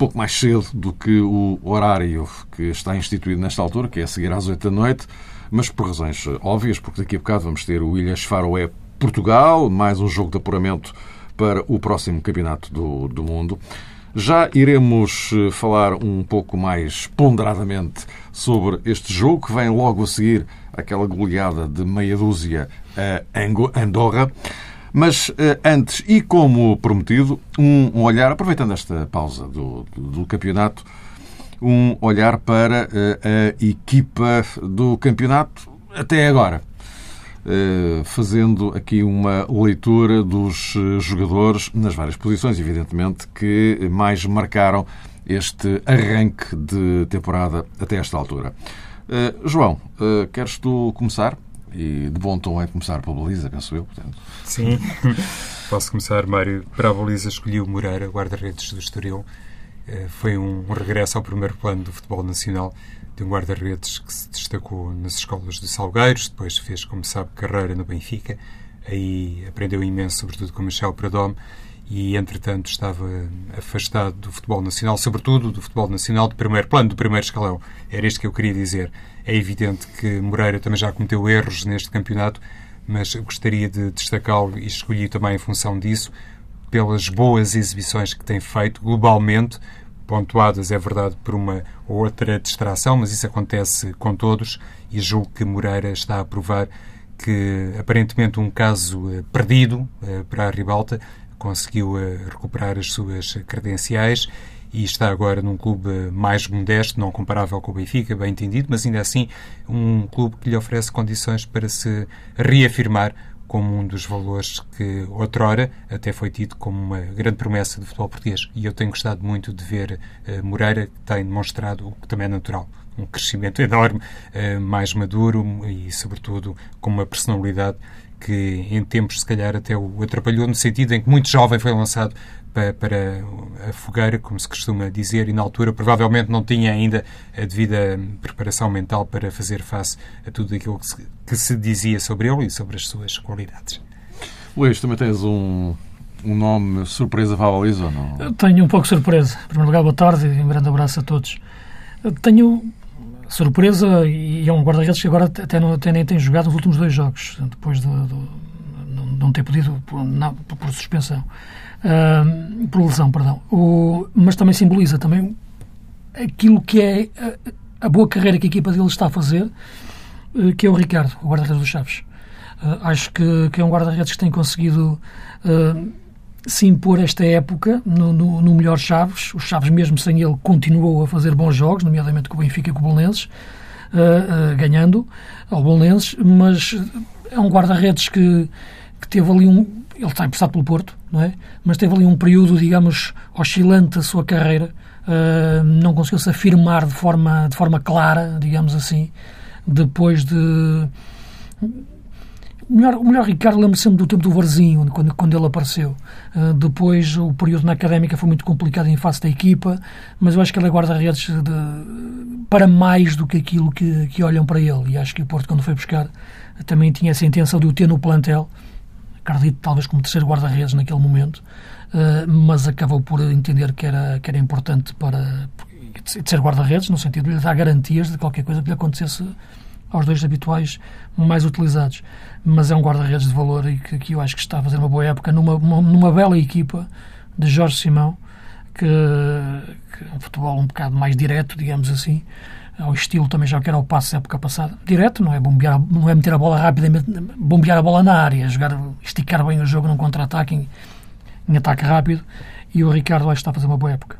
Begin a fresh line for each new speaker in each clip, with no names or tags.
pouco mais cedo do que o horário que está instituído nesta altura, que é a seguir às oito da noite, mas por razões óbvias, porque daqui a bocado vamos ter o Ilhas Faroé Portugal, mais um jogo de apuramento para o próximo Campeonato do, do Mundo. Já iremos eh, falar um pouco mais ponderadamente sobre este jogo, que vem logo a seguir aquela goleada de meia dúzia a Andorra. Mas eh, antes, e como prometido, um olhar, aproveitando esta pausa do, do campeonato, um olhar para eh, a equipa do campeonato até agora. Eh, fazendo aqui uma leitura dos jogadores nas várias posições, evidentemente, que mais marcaram este arranque de temporada até esta altura. João, queres tu começar? E de bom tom é começar pela baliza, penso eu. Portanto.
Sim, posso começar, Mário. Para a baliza escolhi o Moreira, guarda-redes do Estoril. Uh, foi um, regresso ao primeiro plano do futebol nacional de um guarda-redes que se destacou nas escolas de Salgueiros, depois fez, como sabe, carreira no Benfica. Aí aprendeu imenso, sobretudo com Michel Pradome e, entretanto, estava afastado do futebol nacional, sobretudo do futebol nacional de primeiro plano, do primeiro escalão. Era isto que eu queria dizer. É evidente que Moreira também já cometeu erros neste campeonato, mas gostaria de destacá-lo e escolhi também em função disso, pelas boas exibições que tem feito globalmente, pontuadas, é verdade, por uma ou outra distração, mas isso acontece com todos e julgo que Moreira está a provar que aparentemente um caso eh, perdido eh, para a ribalta conseguiu eh, recuperar as suas credenciais e está agora num clube mais modesto, não comparável com o Benfica, bem entendido, mas ainda assim um clube que lhe oferece condições para se reafirmar como um dos valores que outrora até foi tido como uma grande promessa do futebol português. E eu tenho gostado muito de ver uh, Moreira, que tem demonstrado o que também é natural. Um crescimento enorme, uh, mais maduro e, sobretudo, com uma personalidade que em tempos se calhar até o atrapalhou, no sentido em que muito jovem foi lançado para, para, a fogueira, como se costuma dizer, e na altura provavelmente não tinha ainda a devida preparação mental para fazer face a tudo aquilo que se, que se dizia sobre ele e sobre as suas qualidades.
Luís, também tens um, um nome surpresa para a ou não?
Tenho um pouco surpresa. Em primeiro lugar, boa tarde e um grande abraço a todos. Tenho surpresa e é um guarda-redes que agora até, não, até nem tem jogado nos últimos dois jogos, depois de, de não ter podido por, não, por suspensão, por lesão, perdão. O, mas também simboliza também aquilo que é a, a, boa carreira que a equipa dele está a fazer, uh, que é o Ricardo, o guarda-redes dos Chaves. Uh, acho que, que, é um guarda-redes que tem conseguido se impor esta época no, no, no, melhor Chaves. O Chaves, mesmo sem ele, continuou a fazer bons jogos, nomeadamente com o Benfica e com o Bolonenses, uh, uh, ganhando ao Bolonenses, mas é um guarda-redes que, que teve ali um... Ele está emprestado pelo Porto, não é? Mas teve ali um período, digamos, oscilante da sua carreira. Uh, não conseguiu se afirmar de forma, de forma clara, digamos assim, depois de o melhor, o melhor Ricardo lembro sempre do tempo do Varzinho, quando, quando ele apareceu. Uh, depois, o período na académica foi muito complicado em face da equipa, mas eu acho que ele é guarda-redes para mais do que aquilo que, que olham para ele. E acho que o Porto, quando foi buscar, também tinha essa intenção de o ter no plantel. Acredito, talvez, como terceiro guarda-redes naquele momento, uh, mas acabou por entender que era, que era importante para ser guarda-redes, no sentido de lhe dar garantias de qualquer coisa que lhe acontecesse aos dois habituais mais utilizados. Mas é um guarda-redes de valor e que, que, eu acho que está a fazer uma boa época numa, numa bela equipa de Jorge Simão, que, que é um futebol um bocado mais direto, digamos assim, ao estilo também já que era o passo da época passada. Direto, não é bombear, não é meter a bola rapidamente, bombear a bola na área, jogar, esticar bem o jogo num contra-ataque, em, em, ataque rápido, e o Ricardo acho que está a fazer uma boa época.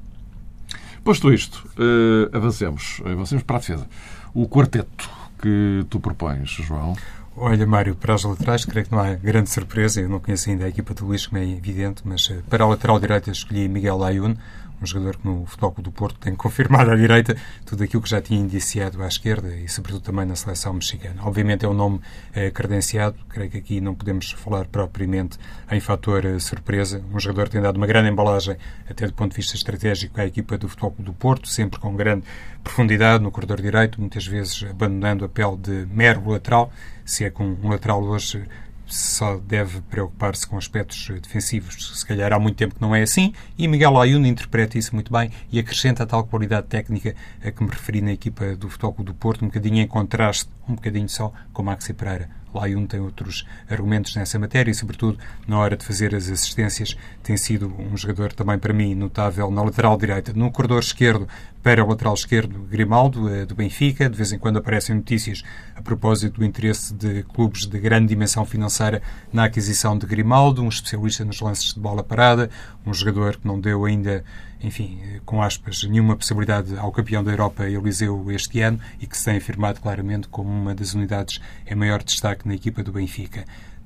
Posto isto, uh, avancemos, avancemos para a defesa. O quarteto que tu propões, João?
Olha, Mário, para as laterais, creio que não há grande surpresa. Eu não conheço ainda a equipa do Luís, como é evidente, mas eh, para a lateral direita escolhi Miguel Ayun, um jogador que no Futebol do Porto tem confirmado à direita tudo aquilo que já tinha indiciado à esquerda e, sobretudo, também na seleção mexicana. Obviamente é um nome eh, credenciado, creio que aqui não podemos falar propriamente em fator eh, surpresa. Um jogador que tem dado uma grande embalagem, até do ponto de vista estratégico, à equipa do Futebol do Porto, sempre com grande profundidade no corredor direito, muitas vezes abandonando a pele de mero lateral, se é com um lateral hoje só deve preocupar-se com aspectos defensivos. Se calhar há muito tempo que não é assim e Miguel Ayuno interpreta isso muito bem e acrescenta a tal qualidade técnica a que me referi na equipa do Futebol do Porto, um bocadinho em contraste, um bocadinho só, com Maxi Pereira. Laiun tem outros argumentos nessa matéria e, sobretudo, na hora de fazer as assistências, tem sido um jogador também para mim notável na lateral direita. No corredor esquerdo, para o lateral esquerdo, Grimaldo, eh, do Benfica. De vez em quando aparecem notícias a propósito do interesse de clubes de grande dimensão financeira na aquisição de Grimaldo, um especialista nos lances de bola parada, um jogador que não deu ainda enfim, com aspas, nenhuma possibilidade ao campeão da Europa Eliseu este ano e que se tem afirmado claramente como uma das unidades em maior destaque na equipa do Benfica.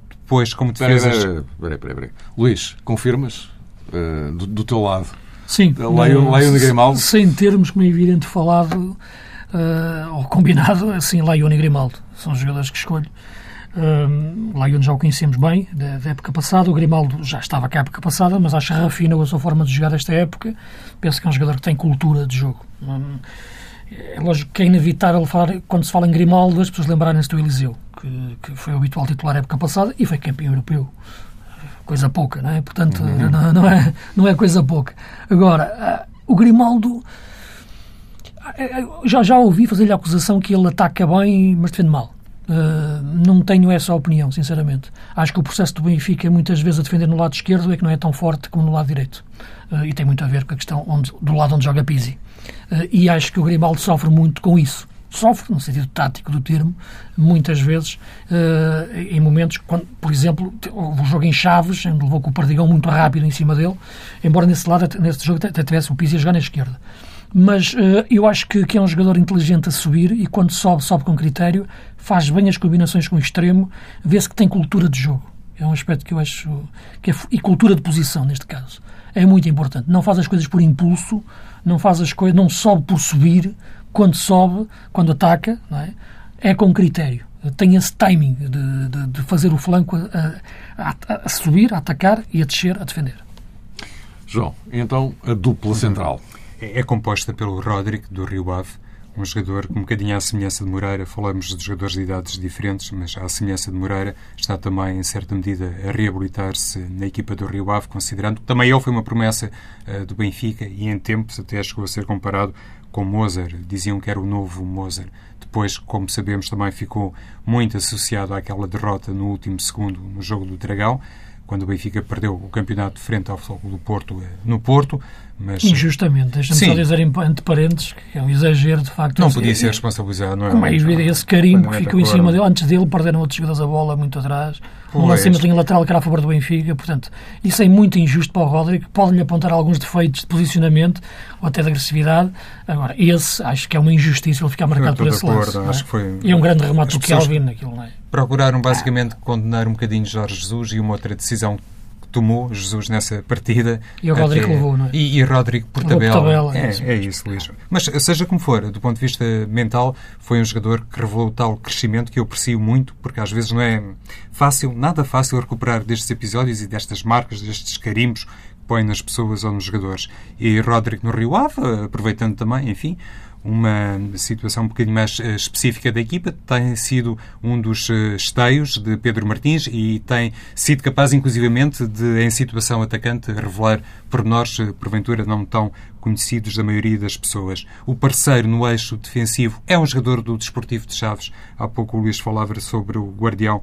Depois, como defesas...
Peraí, peraí, peraí. Luís, confirmas uh, do, do, teu lado?
Sim.
Laione Grimaldo?
Sem termos, como é evidente, falado uh, ou combinado, assim, Laione Grimaldo. São jogadores que escolho. Um, Lyon já o conhecemos bem, da, da, época passada. O Grimaldo já estava cá a época passada, mas acho que refinou a sua forma de jogar esta época. Penso que é um jogador que tem cultura de jogo. Um, é lógico que é inevitável falar, quando se fala em Grimaldo, as pessoas lembrarem-se do Eliseu, que, que, foi o habitual titular época passada e foi campeão europeu. Coisa pouca, não é? Portanto, uhum. não, não, é, não é coisa pouca. Agora, uh, o Grimaldo. Já, já ouvi fazer-lhe a acusação que ele ataca bem, mas defende mal. Uh, não tenho essa opinião, sinceramente. Acho que o processo do Benfica, muitas vezes a defender no lado esquerdo, é que não é tão forte como no lado direito. Uh, e tem muito a ver com a questão onde, do lado onde joga Pizzi. Uh, e acho que o Grimaldo sofre muito com isso. Sofre, no sentido tático do termo, muitas vezes, em momentos, quando, por exemplo, o jogo em Chaves, onde levou com o Perdigão muito rápido em cima dele, embora nesse lado, nesse jogo, até tivesse o Pizzi a jogar na esquerda. Mas uh, eu acho que, que, é um jogador inteligente a subir e quando sobe, sobe com critério, faz bem as combinações com o extremo, vê-se que tem cultura de jogo. É um aspecto que eu acho que é, e cultura de posição neste caso. É muito importante. Não faz as coisas por impulso, não faz as coisas, não sobe por subir, quando sobe, quando ataca, não é? é com critério. Tem esse timing de, de, de fazer o flanco a, a, a, subir, a atacar e a descer, a defender.
João, então a dupla central
é, é composta pelo Roderick, do Rio Ave, um jogador um bocadinho à semelhança de Moreira, falamos de jogadores de idades diferentes, mas à semelhança de Moreira, está também, em certa medida, a reabilitar-se na equipa do Rio Ave, considerando que também ele foi uma promessa uh, do Benfica e, em tempos, até chegou a ser comparado com Mozart. Diziam que era o novo Mozart. Depois, como sabemos, também ficou muito associado àquela derrota no último segundo no jogo do Dragão quando o Benfica perdeu o campeonato frente ao Futebol do Porto eh, no Porto. Mas,
Injustamente, deixa-me só dizer entre parênteses que é um exagero de facto.
Não podia ser responsabilizado, não é?
Como é esse carimbo que ficou em cima dele, antes dele perderam outros jogadores a bola muito atrás, um lançamento de linha lateral que era a favor do Benfica, portanto, isso é muito injusto para o Rodrigo, pode-lhe apontar alguns defeitos de posicionamento ou até de agressividade, agora, esse acho que é uma injustiça ele ficar marcado por esse lance. É? que foi... E é um grande remate do Kelvin naquilo, não é?
Procuraram basicamente condenar um bocadinho Jorge Jesus e uma outra decisão tomou Jesus nessa partida.
E o Rodrigo levou, não é?
E, e Rodrigo por tabela. É, é, é, isso, Luís. Mas seja como for, do ponto de vista mental, foi um jogador que revelou tal crescimento que eu aprecio muito, porque às vezes não é fácil, nada fácil recuperar destes episódios e destas marcas, destes carimbos que põe nas pessoas ou nos jogadores. E Rodrigo no Rio Ave, aproveitando também, enfim, uma situação um bocadinho mais uh, específica da equipa, tem sido um dos uh, esteios de Pedro Martins e tem sido capaz, inclusivamente, de, em situação atacante, revelar pormenores, uh, porventura, não tão conhecidos da maioria das pessoas. O parceiro no eixo defensivo é um jogador do Desportivo de Chaves. Há pouco o Luís falava sobre o guardião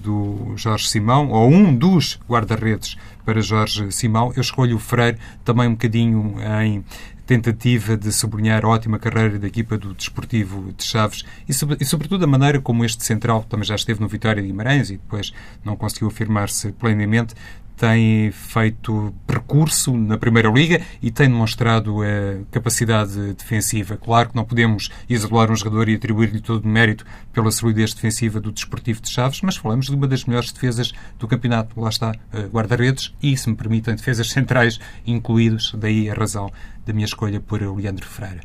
do Jorge Simão, ou um dos guarda-redes para Jorge Simão. Eu escolho o Freire também um bocadinho em tentativa de sublinhar a ótima carreira da equipa do Desportivo de Chaves e, sobre, e, sobretudo, a maneira como este central também já esteve no Vitória de Guimarães e depois não conseguiu afirmar-se plenamente, tem feito percurso na Primeira Liga e tem demonstrado a capacidade defensiva. Claro que não podemos isolar um jogador e atribuir-lhe todo o mérito pela solidez defensiva do Desportivo de Chaves, mas falamos de uma das melhores defesas do campeonato. Lá está, guarda-redes e, se me permitem, defesas centrais incluídos. Daí a razão da minha escolha por Leandro Freire.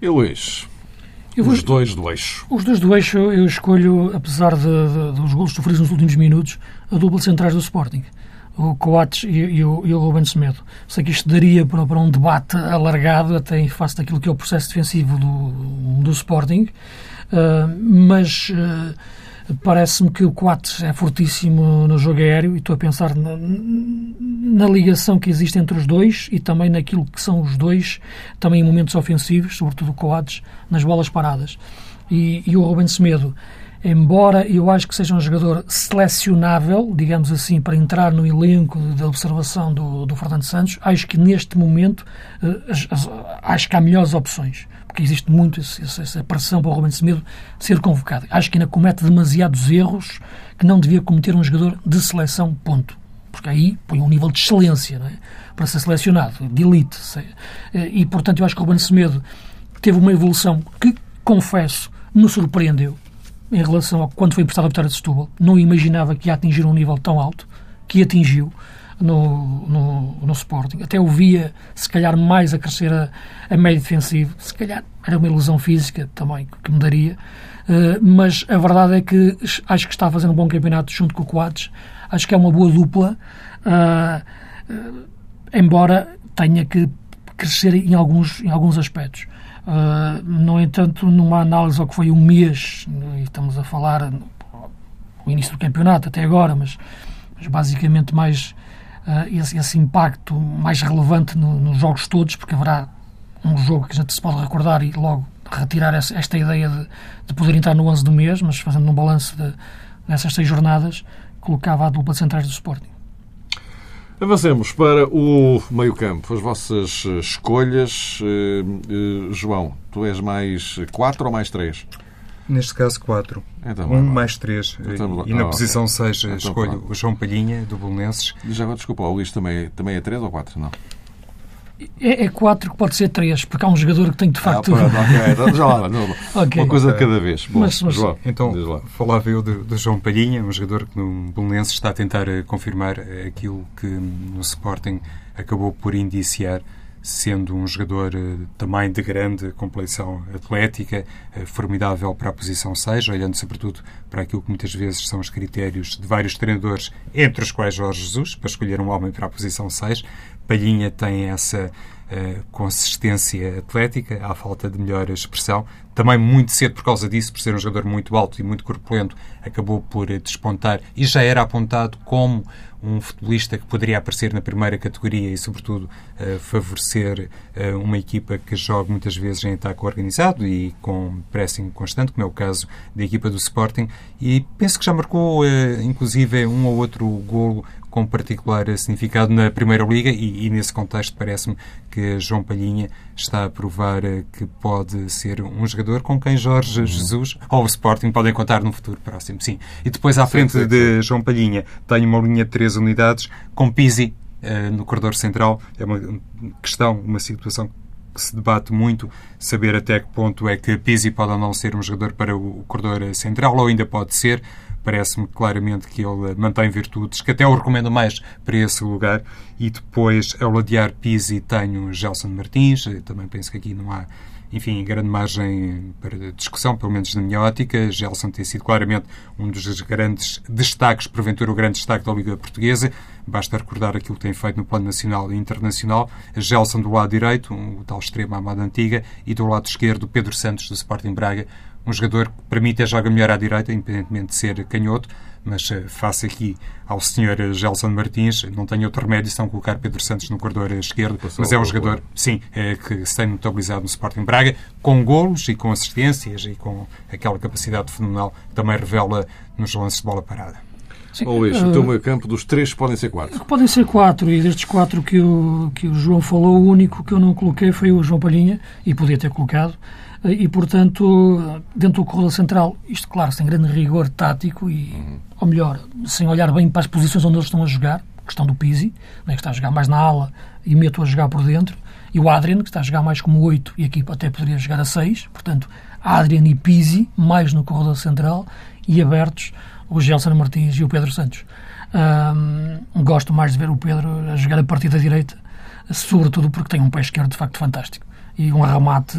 E Luís, Vou, os dois do eixo.
Os dois do eixo eu escolho, apesar de, de, dos gols sofridos nos últimos minutos, a dupla centrais do Sporting. O Coates e, e, o, e o Ruben Semedo. Sei que isto daria para, para um debate alargado, até em face daquilo que é o processo defensivo do, do Sporting, uh, mas uh, Parece-me que o Coates é fortíssimo no jogo aéreo e estou a pensar na, na, ligação que existe entre os dois e também naquilo que são os dois, também em momentos ofensivos, sobretudo o Coates, nas bolas paradas. E, e o Ruben Semedo, embora eu acho que seja um jogador selecionável, digamos assim, para entrar no elenco de observação do, do Fernando Santos, acho que neste momento uh, acho que há melhores opções porque existe muito essa pressão para o Rubens Semedo ser convocado. Acho que ainda comete demasiados erros que não devia cometer um jogador de seleção, ponto. Porque aí põe um nível de excelência é? para ser selecionado, de elite. E, portanto, eu acho que o Rubens Semedo teve uma evolução que, confesso, me surpreendeu em relação a quando foi emprestado a Vitória de Setúbal. Não imaginava que ia atingir um nível tão alto, que atingiu no, no, no Sporting. Até o via, se calhar, mais a crescer a, a meio defensivo. Se calhar era uma ilusão física também que me daria. Uh, mas a verdade é que acho que está a fazer um bom campeonato junto com o Quadros. Acho que é uma boa dupla, uh, uh, embora tenha que crescer em alguns, em alguns aspectos. No entanto, numa análise ao que foi um mês, e estamos a falar o início do campeonato até agora, mas, mas basicamente mais uh, esse, esse, impacto mais relevante no, nos jogos todos, porque haverá um jogo que a gente se pode recordar e logo retirar essa, esta ideia de, de, poder entrar no 11 do mês, mas fazendo um balanço de, dessas seis jornadas, colocava a dupla de centrais do Sporting.
Avancemos para o meio-campo. As vossas escolhas. Uh, uh, João, tu és mais 4 ou mais 3?
Neste caso, 4. Então, um mais 3. Então, e na oh, posição 6 okay. então, escolho pronto. o João Palhinha, do Bolonenses.
Já agora, desculpa, o Luís também, também é 3 ou 4? Não.
É, é 4 que pode ser 3, porque há um jogador que tem de facto.
Ah, pronto, okay. então, já lá, não, okay. Uma coisa de cada vez. Bom, mas, mas, João,
então, falava eu do, do, João Palhinha, um jogador que no Bolonenses está a tentar eh, confirmar eh, aquilo que no Sporting acabou por indiciar sendo um jogador eh, também de grande complexão atlética, formidável para a posição 6, olhando sobretudo para aquilo que muitas vezes são os critérios de vários treinadores, entre os quais Jorge Jesus, para escolher um homem para a posição 6. Palhinha tem essa uh, consistência atlética, à falta de melhor expressão. Também muito cedo, por causa disso, por ser um jogador muito alto e muito corpulento, acabou por despontar e já era apontado como um futebolista que poderia aparecer na primeira categoria e, sobretudo, uh, favorecer uh, uma equipa que joga muitas vezes em ataque organizado e com pressing constante, como é o caso da equipa do Sporting. E penso que já marcou, uh, inclusive, um ou outro golo com particular significado na Primeira Liga e, e nesse contexto parece-me que João Palhinha está a provar que pode ser um jogador com quem Jorge Jesus ou o Sporting podem contar num futuro próximo, sim. E depois à frente sim, sim, de João Palhinha tem uma linha de três unidades com Pizzi uh, no corredor central. É uma questão, uma situação que se debate muito, saber até que ponto é que Pizzi pode ou não ser um jogador para o corredor central, ou ainda pode ser parece-me claramente que ele mantém virtudes que até o recomendo mais para esse lugar. E depois, ao ladear Pizzi, tenho Gelson Martins. Também penso que aqui não há enfim, grande margem para discussão, pelo menos na minha ótica. Gelson tem sido claramente um dos grandes destaques, porventura o grande destaque da Liga Portuguesa. Basta recordar aquilo que tem feito no plano nacional e internacional. Gelson do lado direito, o tal extremo amado antiga, e do lado esquerdo, Pedro Santos do Sporting Braga, um jogador que para mim até joga melhor à direita, independentemente de ser canhoto, mas uh, face aqui ao senhor Gelson Martins, não tenho outro remédio senão colocar Pedro Santos no corredor esquerdo, Passou mas é um jogador, sim, é, que se tem notabilizado no Sporting Braga, com golos e com assistências e com aquela capacidade fenomenal que também revela nos lances de bola parada.
Sim, Ou uh, o teu meio campo dos três podem ser quatro?
Podem ser quatro, e destes quatro que o, que o João falou, o único que eu não coloquei foi o João Palhinha, e podia ter colocado, e, portanto, dentro do corredor central, isto, claro, sem grande rigor tático e, uhum. ou melhor, sem olhar bem para as posições onde eles estão a jogar, questão do Pizzi, né, que está a jogar mais na ala e meto a jogar por dentro, e o Adrian, que está a jogar mais como 8 e aqui até poderia jogar a 6, portanto, Adrian e Pizzi, mais no corredor central, e abertos o Gelson Martins e o Pedro Santos. Gosto mais de ver o Pedro a jogar a partir da direita, sobretudo porque tem um pé esquerdo de facto fantástico. E um remate,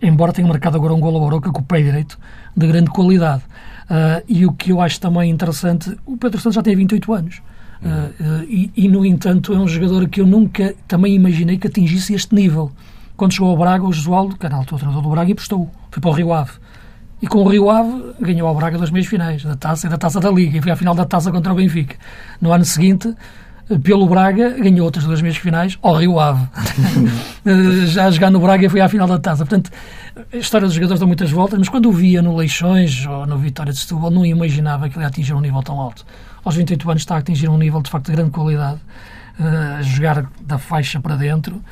embora tenha marcado agora um gol ao Oroca com o pé direito, de grande qualidade. Uh, e o que eu acho também interessante, o Pedro Santos já tem 28 anos. Uh, e, e, no entanto, é um jogador que eu nunca também imaginei que atingisse este nível. Quando chegou ao Braga, o Josualdo, que era o treinador do Braga, e prestou. Foi para o Rio Ave. E com o Rio Ave ganhou ao Braga das meias finais, da taça e da taça da Liga. E foi à final da taça contra o Benfica. No ano seguinte, pelo Braga, ganhou outras duas meias finais ao Rio Ave. Já a jogar no Braga foi à final da taça. Portanto, a história dos jogadores dá muitas voltas, mas quando o via no Leixões ou no Vitória de Setúbal, não imaginava que ele ia atingir um nível tão alto. Aos 28 anos está a atingir um nível de facto de grande qualidade, uh, a jogar da faixa para dentro.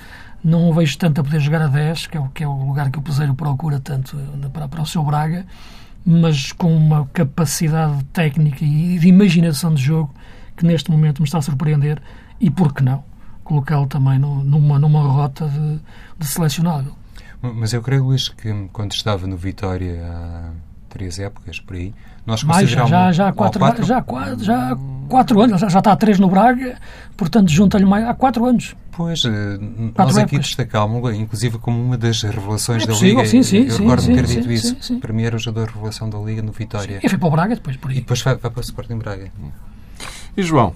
Não o vejo tanto a poder jogar a 10, que é o, que é o lugar que o Peseiro procura tanto eh, para, para o seu Braga, mas com uma capacidade técnica e de imaginação de jogo que neste momento me está a surpreender e, por que não, colocá-lo também no, numa, numa rota de, de selecionável.
Mas eu creio, Luís, que quando estava no Vitória há três épocas, por aí, nós
Mais, já, já, já, quatro, quatro? Já, quatro, já quatro anos, já, já está a três no Braga, portanto junta-lhe mais há quatro anos.
Pois, eh, nós aqui destacámos-lo, inclusive como uma das revelações é da Liga. Sim, sim, eu recordo-me ter dito isso. Sim, sim. Para mim era o jogador de revelação da Liga no Vitória.
E foi para o Braga depois, por aí.
E depois vai, vai para o Sporting Braga.
E João,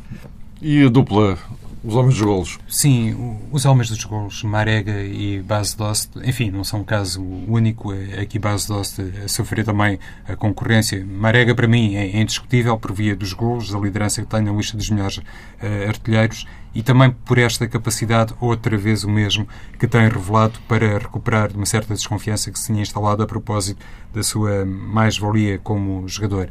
e a dupla os homens dos golos.
Sim, os homens dos golos, Marega e Base Dost, enfim, não são um caso único. É aqui Base Dost a sofrer também a concorrência. Marega, para mim, é indiscutível por via dos golos, da liderança que tem na lista dos melhores uh, artilheiros e também por esta capacidade, outra vez o mesmo, que tem revelado para recuperar de uma certa desconfiança que se tinha instalado a propósito da sua mais-valia como jogador.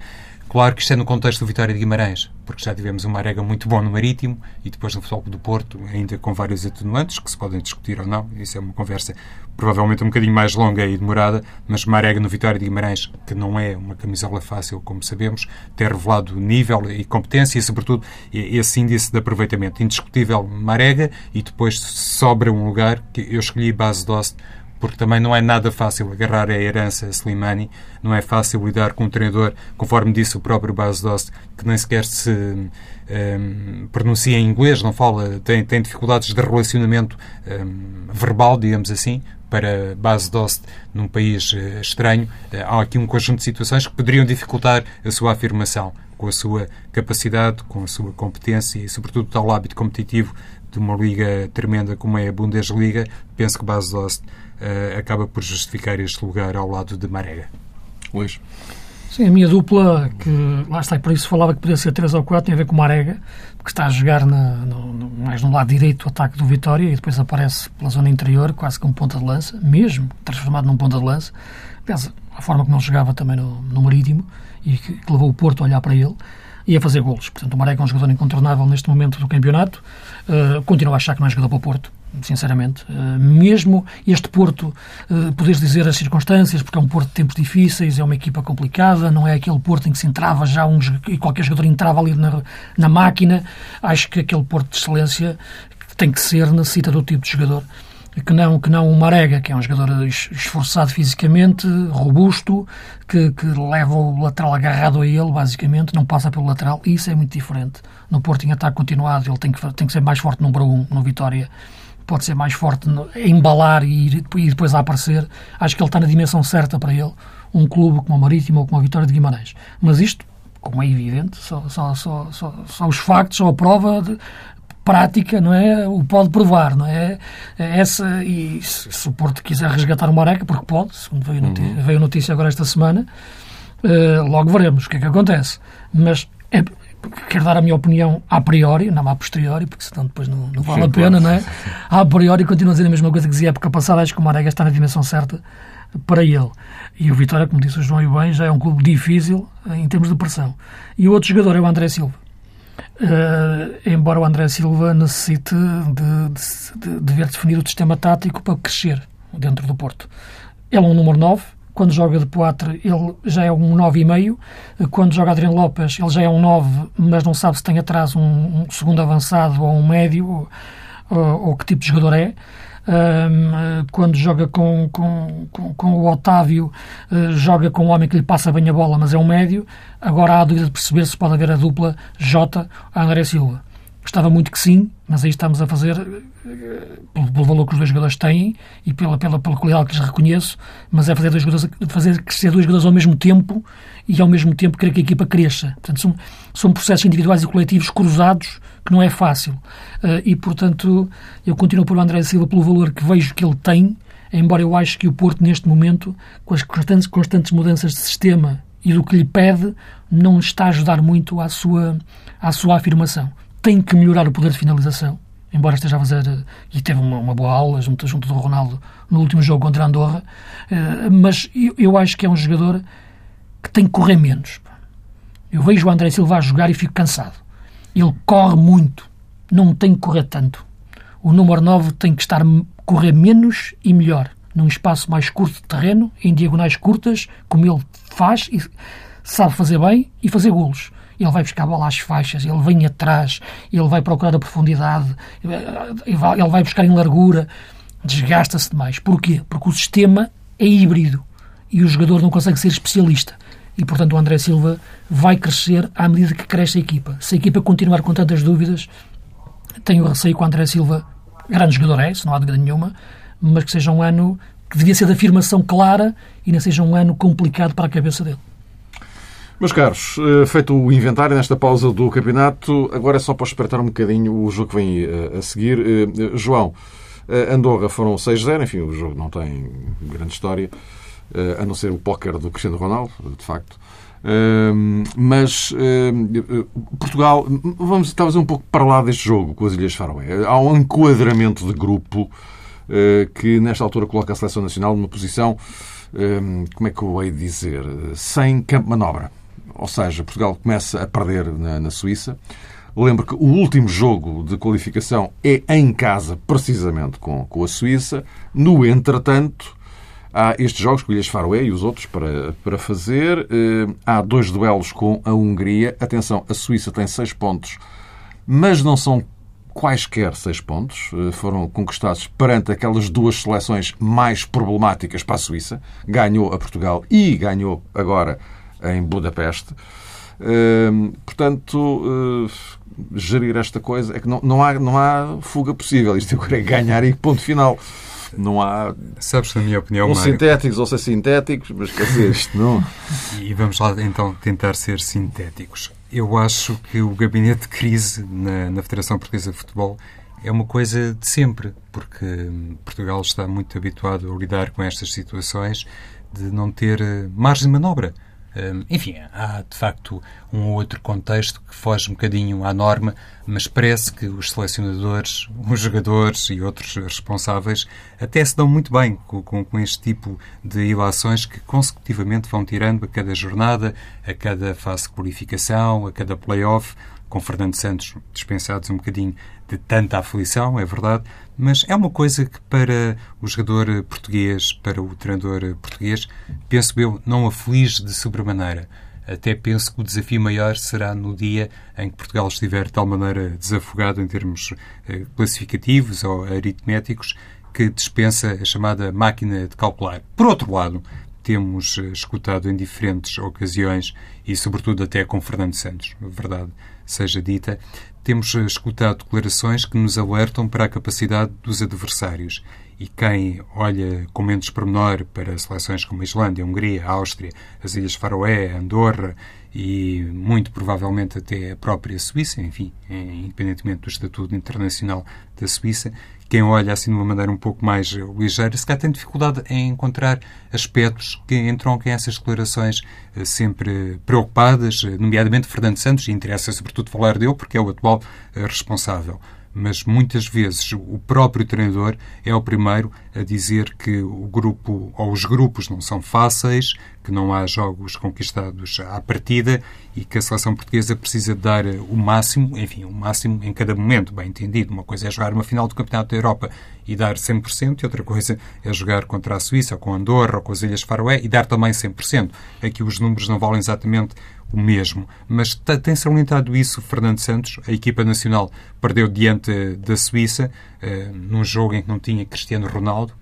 Claro que isto é no contexto do Vitória de Guimarães, porque já tivemos uma arega muito bom no Marítimo e depois no Futebol do Porto, ainda com vários atenuantes que se podem discutir ou não. Isso é uma conversa provavelmente um bocadinho mais longa e demorada, mas Marega no Vitória de Guimarães, que não é uma camisola fácil, como sabemos, ter revelado nível e competência e, sobretudo, esse índice de aproveitamento. Indiscutível Marega e depois sobra um lugar que eu escolhi base Dost porque também não é nada fácil agarrar a herança a Slimani, não é fácil lidar com um treinador, conforme disse o próprio Bas Dost, que nem sequer se um, ehm, pronuncia em inglês, não fala, tem, tem dificuldades de relacionamento um, verbal, digamos assim, para base Dost num país uh, estranho. Uh, há aqui um conjunto de situações que poderiam dificultar a sua afirmação, com a sua capacidade, com a sua competência e, sobretudo, tal hábito competitivo de uma liga tremenda como é a Bundesliga. Penso que base Dost uh, acaba por justificar este lugar ao lado de Marega.
Luís.
Sim, a minha dupla, que lá está, e por isso falava que podia ser 3 ou 4, tem a ver com Marega, que está a jogar na, no, no, mais no lado direito do ataque do Vitória e depois aparece pela zona interior, quase como ponta de lança, mesmo transformado num ponta de lança. Pensa, a forma como ele jogava também no, no Marítimo e que, que levou o Porto a olhar para ele e a fazer golos. Portanto, o Marega é um jogador incontornável neste momento do campeonato. Uh, a achar que não é jogador para o Porto sinceramente. Uh, mesmo este Porto, uh, poderes dizer as circunstâncias, porque é um Porto de tempos difíceis, é uma equipa complicada, não é aquele Porto em que se entrava já um, e qualquer jogador entrava ali na, na máquina. Acho que aquele Porto de excelência tem que ser, necessita do tipo de jogador que não, que não o Marega, que é um jogador esforçado fisicamente, robusto, que, que leva o lateral agarrado a ele, basicamente, não passa pelo lateral, e isso é muito diferente. No Porto, em ataque continuado, ele tem que, tem que ser mais forte número um, no Vitória pode ser mais forte embalar e, e depois a aparecer. Acho que ele está na dimensão certa para ele, um clube como o Marítimo ou como a Vitória de Guimarães. Mas isto, como é evidente, só, só, só, só, os factos, só a prova de, prática, não é? O pode provar, não é? é essa, e se, se o Porto quiser resgatar o Mareca, porque pode, segundo veio notícia, uhum. veio notícia agora esta semana, uh, logo veremos o que é que acontece. Mas é, quero dar a minha opinião a priori, não a posteriori, porque senão depois não, não vale Sim, a pena, claro. não é? A priori continuo a dizer a mesma coisa que dizia a época passada, acho que o Marega está na dimensão certa para ele. E o Vitória, como disse o João e bem, já é um clube difícil em termos de pressão. E o outro jogador é o André Silva. Uh, embora o André Silva necessite de, de, de, ver definido o sistema tático para crescer dentro do Porto. Ele é um número 9, quando joga de Poitre, ele já é um 9,5. Quando joga Adriano Lopes, ele já é um 9, mas não sabe se tem atrás um, um segundo avançado ou um médio, ou, ou, que tipo de jogador é. Um, quando joga com, com, com, com o Otávio, uh, joga com um homem que lhe passa bem a bola, mas é um médio. Agora há a dúvida de perceber se pode haver a dupla J-André Silva. Gostava muito que sim, mas aí estamos a fazer eh, pelo, pelo, valor que os dois jogadores têm e pela, pela, pela qualidade que lhes reconheço, mas é fazer, dois jogadores, fazer crescer dois jogadores ao mesmo tempo e ao mesmo tempo querer que a equipa cresça. Portanto, são, são processos individuais e coletivos cruzados que não é fácil. Uh, e, portanto, eu continuo por André Silva pelo valor que vejo que ele tem, embora eu acho que o Porto, neste momento, com as constantes, constantes mudanças de sistema e do que lhe pede, não está a ajudar muito à sua, à sua afirmação tem que melhorar o poder de finalização, embora esteja a fazer, e teve uma, uma boa aula junto, junto do Ronaldo no último jogo contra a Andorra, uh, mas eu, eu, acho que é um jogador que tem que correr menos. Eu vejo o André Silva a jogar e fico cansado. Ele corre muito, não tem que correr tanto. O número 9 tem que estar correr menos e melhor, num espaço mais curto de terreno, em diagonais curtas, como ele faz e sabe fazer bem e fazer golos ele vai buscar a bola às faixas, ele vem atrás, ele vai procurar a profundidade, ele vai buscar em largura, desgasta-se demais. Porquê? Porque o sistema é híbrido e o jogador não consegue ser especialista. E, portanto, o André Silva vai crescer à medida que cresce a equipa. Se a equipa continuar com tantas dúvidas, tenho receio que o André Silva, grande jogador é, isso não há dúvida nenhuma, mas que seja um ano que devia ser de afirmação clara e não seja um ano complicado para a cabeça dele.
Meus caros, eh, feito o inventário nesta pausa do campeonato, agora é só para espreitar um bocadinho o jogo que vem eh, a seguir. Eh, João, Andorra foram 6-0, enfim, o jogo não tem grande história, a não ser o póquer do Cristiano Ronaldo, de facto. Mas Portugal, vamos talvez um pouco para lá deste jogo com as Ilhas Faroé. Há um enquadramento de grupo que, nesta altura, coloca a Seleção Nacional numa posição, como é que eu hei de dizer, sem campo manobra. Ou seja, Portugal começa a perder na, na Suíça. Lembro que o último jogo de qualificação é em casa, precisamente com, com a Suíça. No entretanto, há estes jogos com Ilhas Faroé e os outros para, para fazer. Eh, há dois duelos com a Hungria. Atenção, a Suíça tem seis pontos, mas não são quaisquer seis pontos. Eh, foram conquistados perante aquelas duas seleções mais problemáticas para a Suíça. Ganhou a Portugal e ganhou agora em Budapeste. Uh, portanto, uh, gerir esta coisa é que não, não, há, não há fuga possível. Isto é ganhar e ponto final. Não há.
Sabes, na minha opinião,
ou sintéticos ou ser sintéticos, mas quer dizer, isto não.
E vamos lá então tentar ser sintéticos. Eu acho que o gabinete de crise na, na Federação Portuguesa de Futebol é uma coisa de sempre, porque Portugal está muito habituado a lidar com estas situações de não ter eh, margem de manobra. Enfim, há de facto um outro contexto que foge um bocadinho à norma, mas parece que os selecionadores, os jogadores e outros responsáveis até se dão muito bem com, com, com este tipo de ilações que consecutivamente vão tirando a cada jornada, a cada fase de qualificação, a cada play-off, com Fernando Santos dispensados um bocadinho de tanta aflição, é verdade, mas é uma coisa que para o jogador português, para o treinador português, penso eu, não aflige de sobremaneira. Até penso que o desafio maior será no dia em que Portugal estiver de tal maneira desafogado em termos eh, classificativos ou aritméticos que dispensa a chamada máquina de calcular. Por outro lado, temos eh, escutado em diferentes ocasiões e, sobretudo, até com Fernando Santos, verdade seja dita, temos escutado declarações que nos alertam para a capacidade dos adversários. E quem olha com menos pormenor para seleções como a Islândia, a Hungria, a Áustria, as Ilhas Faroé, Andorra e muito provavelmente até a própria Suíça, enfim, independentemente do estatuto internacional da Suíça, quem olha assim de uma maneira um pouco mais ligeira, se calhar tem dificuldade em encontrar aspectos que entroncam essas declarações eh, sempre preocupadas, eh, nomeadamente Fernando Santos, e interessa sobretudo falar dele porque é o atual eh, responsável. Mas muitas vezes o próprio treinador é o primeiro a dizer que o grupo ou os grupos não são fáceis, que não há jogos conquistados à partida e que a seleção portuguesa precisa dar o máximo, enfim, o máximo em cada momento, bem entendido. Uma coisa é jogar uma final do Campeonato da Europa e dar 100%, e outra coisa é jogar contra a Suíça, ou com Andorra, ou com as Ilhas Faroé e dar também 100%. Aqui os números não valem exatamente o mesmo. Mas tem salientado isso Fernando Santos. A equipa nacional perdeu diante da Suíça, uh, num jogo em que não tinha Cristiano Ronaldo.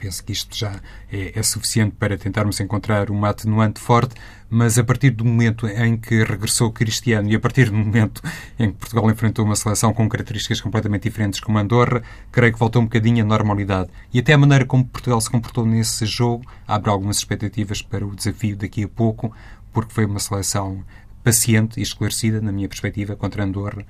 Penso que isto já é, é, suficiente para tentarmos encontrar uma atenuante forte, mas a partir do momento em que regressou Cristiano e a partir do momento em que Portugal enfrentou uma seleção com características completamente diferentes como Andorra, creio que voltou um bocadinho à normalidade. E até a maneira como Portugal se comportou nesse jogo abre algumas expectativas para o desafio daqui a pouco, porque foi uma seleção paciente e esclarecida, na minha perspectiva, contra Andorra,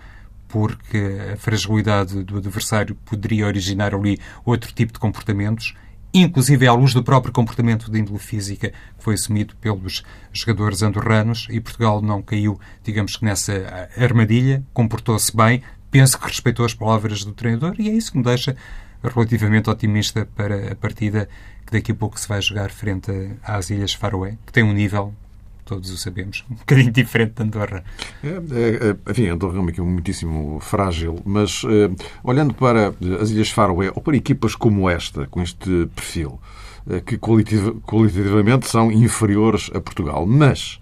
porque a fragilidade do adversário poderia originar ali outro tipo de comportamentos, inclusive à luz do próprio comportamento de índole física que foi assumido pelos jogadores andorranos, e Portugal não caiu, digamos que nessa armadilha, comportou-se bem, penso que respeitou as palavras do treinador, e é isso que me deixa relativamente otimista para a partida que daqui a pouco se vai jogar frente às Ilhas Faroé, que tem um nível todos o sabemos, um bocadinho diferente de Andorra.
É, é, é enfim, Andorra é uma equipa muitíssimo frágil, mas é, olhando para as Ilhas Faroé ou para equipas como esta, com este perfil, é, que qualitativamente são inferiores a Portugal, mas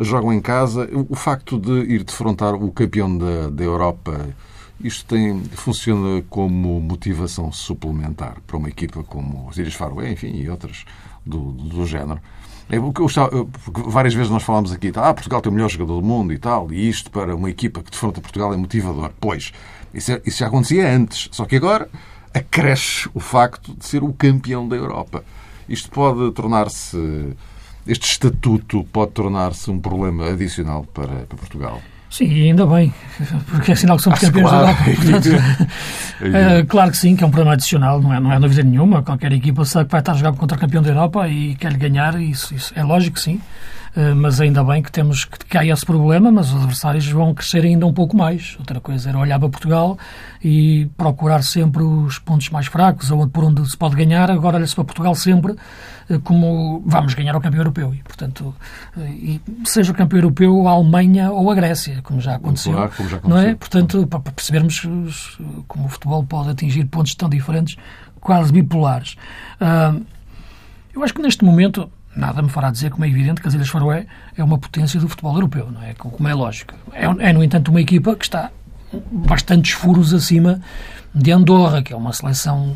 jogam em casa, o facto de ir defrontar o campeão da, da Europa isto tem, funciona como motivação suplementar para uma equipa como as Ilhas Faroé, enfim, e outras do, do género. É o que eu estava, várias vezes nós falámos aqui, ah, Portugal tem o melhor jogador do mundo e tal, e isto para uma equipa que defronta Portugal é motivador. Pois, isso, é, isso já acontecia antes, só que agora acresce o facto de ser o campeão da Europa. Isto pode tornar-se, este estatuto pode tornar-se um problema adicional para, para Portugal.
Sim, ainda bem, porque é sinal que somos campeões claro. da Europa. É, claro que sim, que é um problema adicional, não é, não é dúvida nenhuma. Qualquer equipa sabe que vai estar a jogar contra o campeão da Europa e quer ganhar, isso, isso é lógico que sim. Eh, mas ainda bem que temos que, que há esse problema, mas os adversários vão crescer ainda um pouco mais. Outra coisa era olhar para Portugal e procurar sempre os pontos mais fracos, onde, por onde se pode ganhar. Agora olha-se para Portugal sempre eh, como vamos ganhar o campeão europeu. E, portanto, eh, e seja o campeão europeu a Alemanha ou a Grécia, como já aconteceu.
Claro, como já
aconteceu. Não é? Portanto, para percebermos como o futebol pode atingir pontos tão diferentes, quase bipolares. eu acho que neste momento nada me fará dizer, como é evidente, que as Ilhas Faroé é uma potência do futebol europeu, não é? Como é lógico. É, é, no entanto, uma equipa que está bastantes furos acima de Andorra, que é uma seleção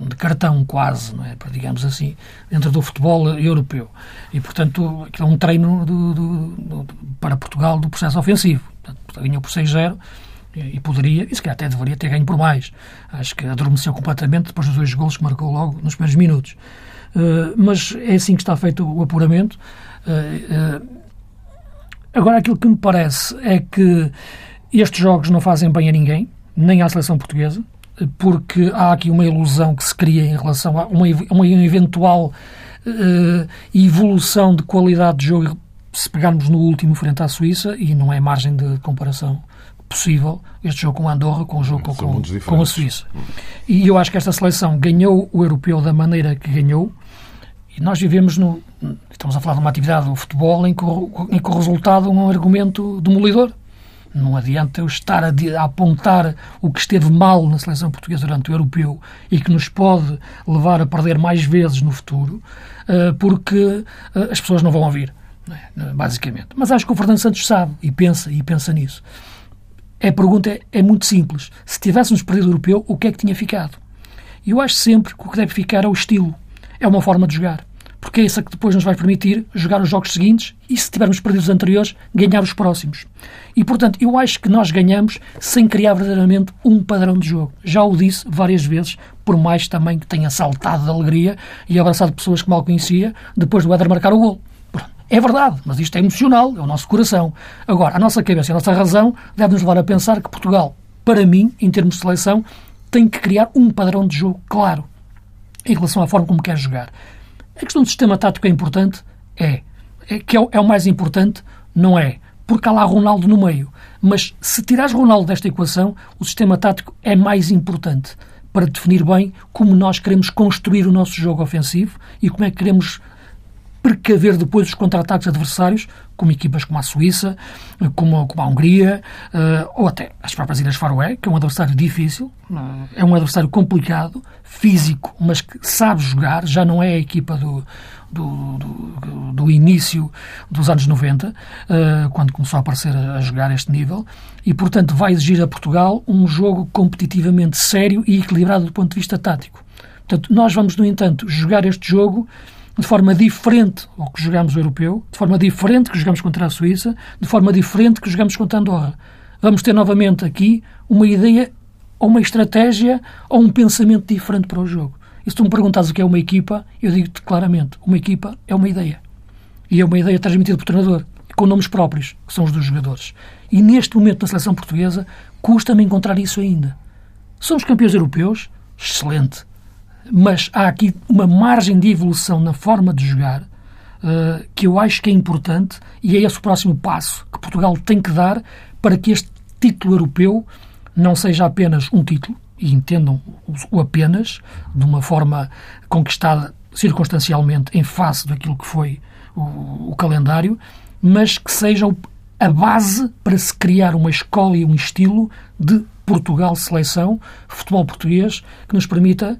de cartão quase, não é? digamos assim, dentro do futebol europeu. E, portanto, é um treino do, do, do, para Portugal do processo ofensivo. Portanto, ganhou por 6-0 e poderia, e se calhar até deveria ter ganho por mais. Acho que adormeceu completamente depois dos dois golos que marcou logo nos primeiros minutos. Eh, mas é assim que está feito o apuramento. Uh, agora, aquilo que me parece é que estes jogos não fazem bem a ninguém, nem à seleção portuguesa, porque há aqui uma ilusão que se cria em relação a uma, uma eventual evolução de qualidade de jogo se pegarmos no último frente à Suíça, e não é margem de comparação possível este jogo com a Andorra com o jogo com, com, a Suíça. E eu acho que esta seleção ganhou o europeu da maneira que ganhou, nós vivemos no. Estamos a falar de uma atividade do futebol em que, o, em que o resultado é um argumento demolidor. Não adianta eu estar a, a, apontar o que esteve mal na seleção portuguesa durante o europeu e que nos pode levar a perder mais vezes no futuro, uh, porque uh, as pessoas não vão ouvir, é? basicamente. Mas acho que o Fernando Santos sabe e pensa e pensa nisso. A pergunta é, é muito simples. Se tivéssemos perdido o europeu, o que é que tinha ficado? Eu acho sempre que o que deve ficar é o estilo é uma forma de jogar. Porque é essa que depois nos vai permitir jogar os jogos seguintes e, se tivermos perdido os anteriores, ganhar os próximos. E, portanto, eu acho que nós ganhamos sem criar verdadeiramente um padrão de jogo. Já o disse várias vezes, por mais também que tenha saltado de alegria e abraçado pessoas que mal conhecia, depois do Éder marcar o gol. É verdade, mas isto é emocional, é o nosso coração. Agora, a nossa cabeça e a nossa razão deve-nos levar a pensar que Portugal, para mim, em termos de seleção, tem que criar um padrão de jogo claro em relação à forma como quer jogar. A questão do sistema tático é importante? É. é que é o, é o mais importante? Não é. porque há lá Ronaldo no meio. Mas se tirares Ronaldo desta equação, o sistema tático é mais importante para definir bem como nós queremos construir o nosso jogo ofensivo e como é que queremos precaver depois os contra-ataques adversários, como equipas como a Suíça, como, como a Hungria, uh, ou até as próprias Ilhas Faroé, que é um adversário difícil, uh, é um adversário complicado, físico, mas que sabe jogar, já não é a equipa do, do, do, do início dos anos 90, uh, eh, quando começou a aparecer a, a jogar este nível, e portanto vai exigir a Portugal um jogo competitivamente sério e equilibrado do ponto de vista tático. Portanto, nós vamos, no entanto, jogar este jogo de forma diferente ao que jogamos o europeu, de forma diferente que jogamos contra a Suíça, de forma diferente que jogamos contra a Andorra. Vamos ter novamente aqui uma ideia ou uma estratégia ou um pensamento diferente para o jogo. E se tu me perguntas o que é uma equipa, eu digo-te claramente: uma equipa é uma ideia. E é uma ideia transmitida por treinador, com nomes próprios, que são os dos jogadores. E neste momento na seleção portuguesa, custa-me encontrar isso ainda. Somos campeões europeus, excelente mas há aqui uma margem de evolução na forma de jogar uh, que eu acho que é importante e é esse o próximo passo que Portugal tem que dar para que este título europeu não seja apenas um título, e entendam o apenas, de uma forma conquistada circunstancialmente em face daquilo que foi o, o calendário, mas que seja a base para se criar uma escola e um estilo de Portugal seleção, futebol português, que nos permita,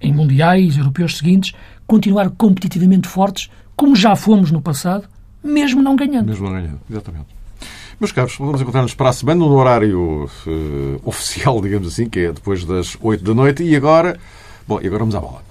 em mundiais europeus seguintes, continuar competitivamente fortes, como já fomos no passado, mesmo não ganhando.
Mesmo não ganhando, exatamente. Meus caros, vamos encontrar-nos para a semana no horário uh, oficial, digamos assim, que é depois das 8 da noite. E agora, bom, e agora vamos à bola.